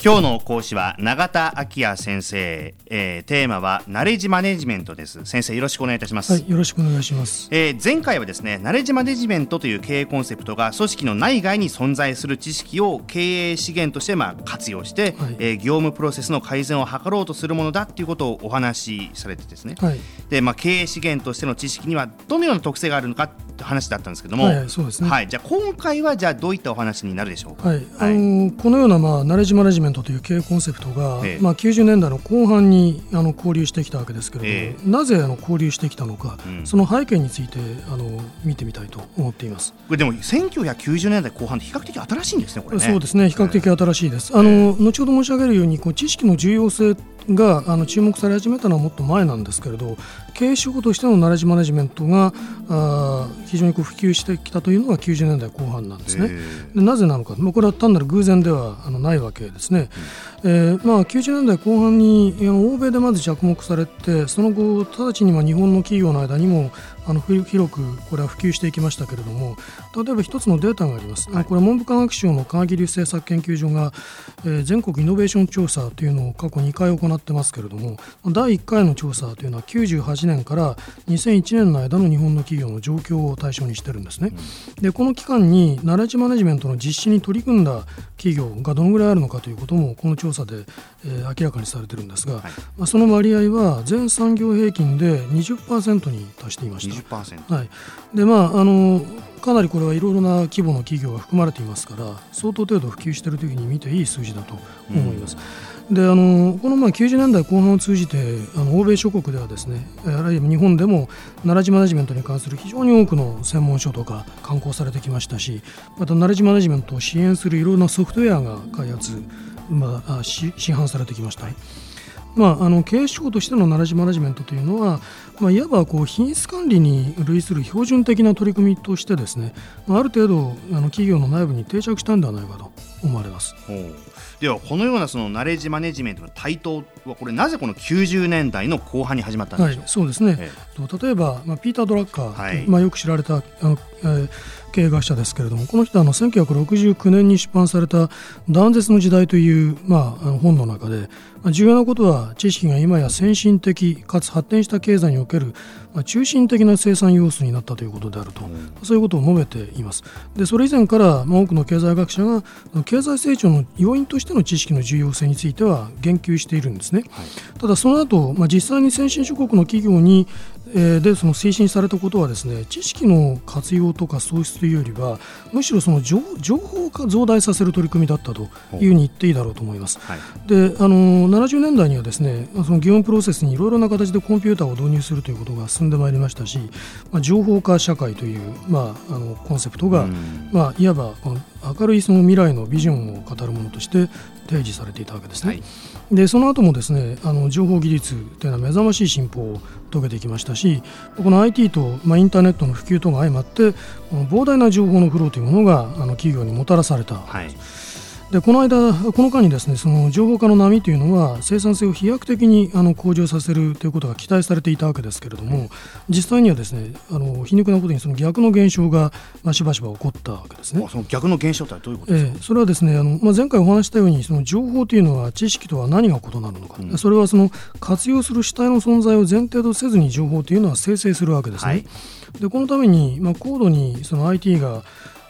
今日の講師は永田昭也先生、えー、テーマはナレッジマネジメントです。先生よろしくお願いいたします。はいよろしくお願いします、えー、前回はですねナレッジマネジメントという経営コンセプトが組織の内外に存在する知識を経営資源としてまあ活用して、はい、えー、業務プロセスの改善を図ろうとするものだっていうことをお話しされてですね、はい、でまあ経営資源としての知識にはどのような特性があるのか話だったんですけども、はい、そうですね。はい。じゃあ今回はじゃあどういったお話になるでしょうか？はい、あのー、このようなまあナレッジマネジメントという経営コンセプトが、ええ、まあ、90年代の後半にあの交流してきたわけですけれども、え、なぜあの交流してきたのか、うん、その背景についてあの見てみたいと思っています。これでも1990年代後半って比較的新しいんですね、これ、ね、そうですね、比較的新しいです。あの後ほど申し上げるようにこう知識の重要性があの注目され始めたのはもっと前なんですけれど経営手法としてのナレッジマネジメントがあ非常にこう普及してきたというのが90年代後半なんですね。でなぜなのか、まあ、これは単なる偶然ではあのないわけですね。うん、えー、まあ、90年代後半に欧米でまず着目されてその後直ちにまあ日本の企業の間にもあの広くこれは普及していきましたけれども例えば一つのデータがあります、はい、これは文部科学省の科学技術政策研究所が、えー、全国イノベーション調査というのを過去2回行ってますけれども第1回の調査というのは98年から2001年の間の日本の企業の状況を対象にしてるんですね、うん、でこの期間にナレッジマネジメントの実施に取り組んだ企業がどのぐらいあるのかということもこの調査で、えー、明らかにされてるんですが、はい、まあ、その割合は全産業平均で20%に達していました。20%、はい。でまあ、あのかなりこれはいろいろな規模の企業が含まれていますから相当程度普及しているというふうに見ていい数字だと思います。うん、であのこのまあ90年代後半を通じてあの欧米諸国ではですねあるいは日本でもナレッジマネジメントに関する非常に多くの専門書とか刊行されてきましたしまたナレッジマネジメントを支援するいろんなソフトウェアが開発、まあ、市販されてきました。まあ、あの経営手法としてのナレッジマネジメントというのは、まあ、いわばこう品質管理に類する標準的な取り組みとしてですね、ある程度あの企業の内部に定着したんではないかと思われます。ではこのようなそのナレッジマネジメントの台頭はこれなぜこの90年代の後半に始まったんでしょう、はい、そうですね、ええ、例えば、まあ、ピーター・ドラッカー、はい、まあ、よく知られたあの、えー、経営学者ですけれどもこの人はあの1969年に出版された「断絶の時代」という、まあ、本の中で重要なことは知識が今や先進的かつ発展した経済における中心的な生産要素になったということであると、うん、そういうことを述べています。でそれ以前から多くの経済学者が経済成長の要因としての知識の重要性については言及しているんですね、はい、ただその後、まあ、実際に先進諸国の企業にえでその推進されたことはですね知識の活用とか創出というよりはむしろその情報化増大させる取り組みだったというふうに言っていいだろうと思います。はい、であの70年代にはですねその業務プロセスにいろいろな形でコンピューターを導入するということが進んでまいりましたし、まあ、情報化社会という、まあ、あのコンセプトが、まあ、いわばこの明るいその未来のビジョンを語るものとして提示されていたわけですね。はい、でその後もですねあの情報技術というのは目覚ましい進歩を遂げてきましたしこの IT と、まあ、インターネットの普及とが相まってこの膨大な情報のフローというものがあの企業にもたらされた。はいでこの間、この間にですねその情報化の波というのは生産性を飛躍的にあの向上させるということが期待されていたわけですけれども、実際にはですねあの皮肉なことにその逆の現象が、まあ、しばしば起こったわけですね。その逆の現象とはどういうことですか、えー、それはですねあの、まあ、前回お話したようにその情報というのは知識とは何が異なるのか、うん、それはその活用する主体の存在を前提とせずに情報というのは生成するわけですね。はい、でこのために、まあ、高度にその IT が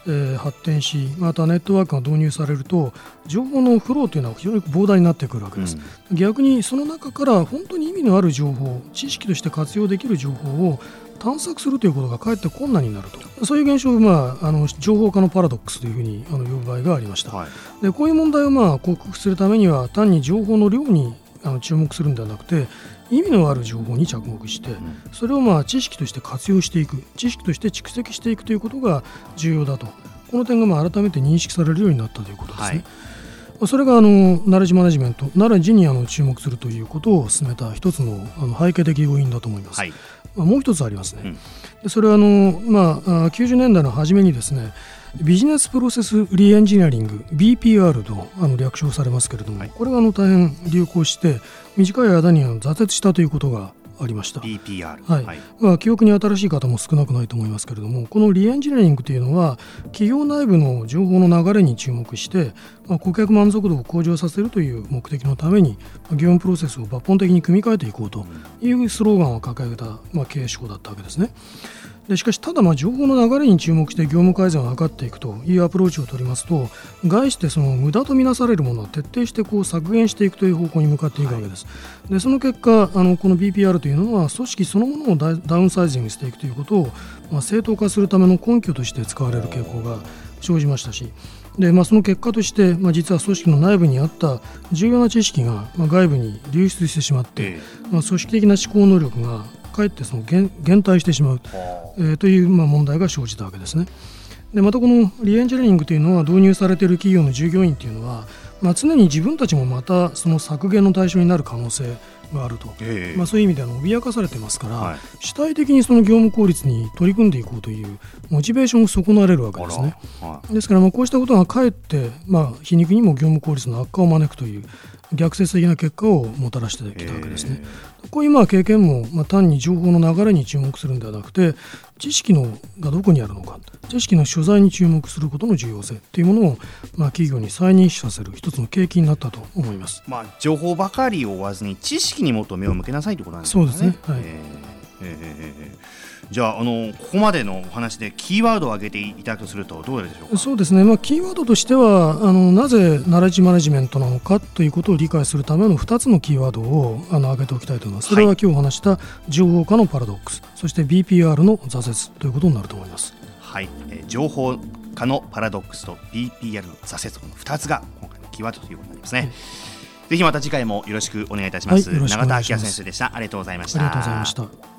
えー、発展しまたネットワークが導入されると情報のフローというのは非常に膨大になってくるわけです、うん、逆にその中から本当に意味のある情報知識として活用できる情報を探索するということがかえって困難になると。そういう現象を、まあ、あの情報化のパラドックスというふうにあの呼ぶ場合がありました、はい、でこういう問題を、まあ、克服するためには単に情報の量にあの注目するんではなくて意味のある情報に着目してそれをまあ知識として活用していく知識として蓄積していくということが重要だとこの点がまあ改めて認識されるようになったということですね。はい、それがあのナレッジマネジメント、ナレッジにあの注目するということを進めた一つのあの背景的要因だと思います。はい、まあ、もう一つありますね。うん、でそれはあの、まあ、90年代の初めにですねビジネスプロセスリエンジニアリング BPR とあの略称されますけれども、はい、これがあの大変流行して短い間に挫折したということがありました。BPR、はい、はい、まあ、記憶に新しい方も少なくないと思いますけれどもこのリエンジニアリングというのは企業内部の情報の流れに注目して、まあ、顧客満足度を向上させるという目的のために業務プロセスを抜本的に組み替えていこうというスローガンを掲げた、まあ、経営手法だったわけですね。でしかしただまあ情報の流れに注目して業務改善を図っていくというアプローチを取りますと概してその無駄とみなされるものを徹底してこう削減していくという方向に向かっていくわけです。はい、でその結果あのこの BPR というのは組織そのものをダウンサイジングしていくということを、まあ、正当化するための根拠として使われる傾向が生じましたしで、まあ、その結果として、まあ、実は組織の内部にあった重要な知識が、まあ、外部に流出してしまって、まあ、組織的な思考能力がかえってその減減退してしまう、えー、というまあ問題が生じたわけですね。でまたこのリエンジニアリングというのは導入されている企業の従業員というのは、まあ、常に自分たちもまたその削減の対象になる可能性があると、えー、まあ、そういう意味では脅かされてますから、はい、主体的にその業務効率に取り組んでいこうというモチベーションを損なわれるわけですね。はい、ですからまあこうしたことがかえって、まあ、皮肉にも業務効率の悪化を招くという逆説的な結果をもたらしてきたわけですね。こういうまあ経験も、まあ、単に情報の流れに注目するんではなくて知識のがどこにあるのか知識の所在に注目することの重要性というものを、まあ、企業に再認識させる一つの契機になったと思います、まあ、情報ばかりを追わずに知識にもっと目を向けなさいということなんですね。そうですね、はい。えーえーじゃああのここまでのお話でキーワードを挙げていただくとするとどうでしょうか？そうですね、まあ、キーワードとしてはあのなぜナレッジマネジメントなのかということを理解するための2つのキーワードをあの挙げておきたいと思います。それは今日お話した情報化のパラドックス、そして BPR の挫折ということになると思います。はい、えー、情報化のパラドックスと BPR の挫折この2つが今回のキーワードということになりますね。はいぜひまた次回もよろしくお願いいたします。はい、永田明先生でした。ありがとうございました。ありがとうございました。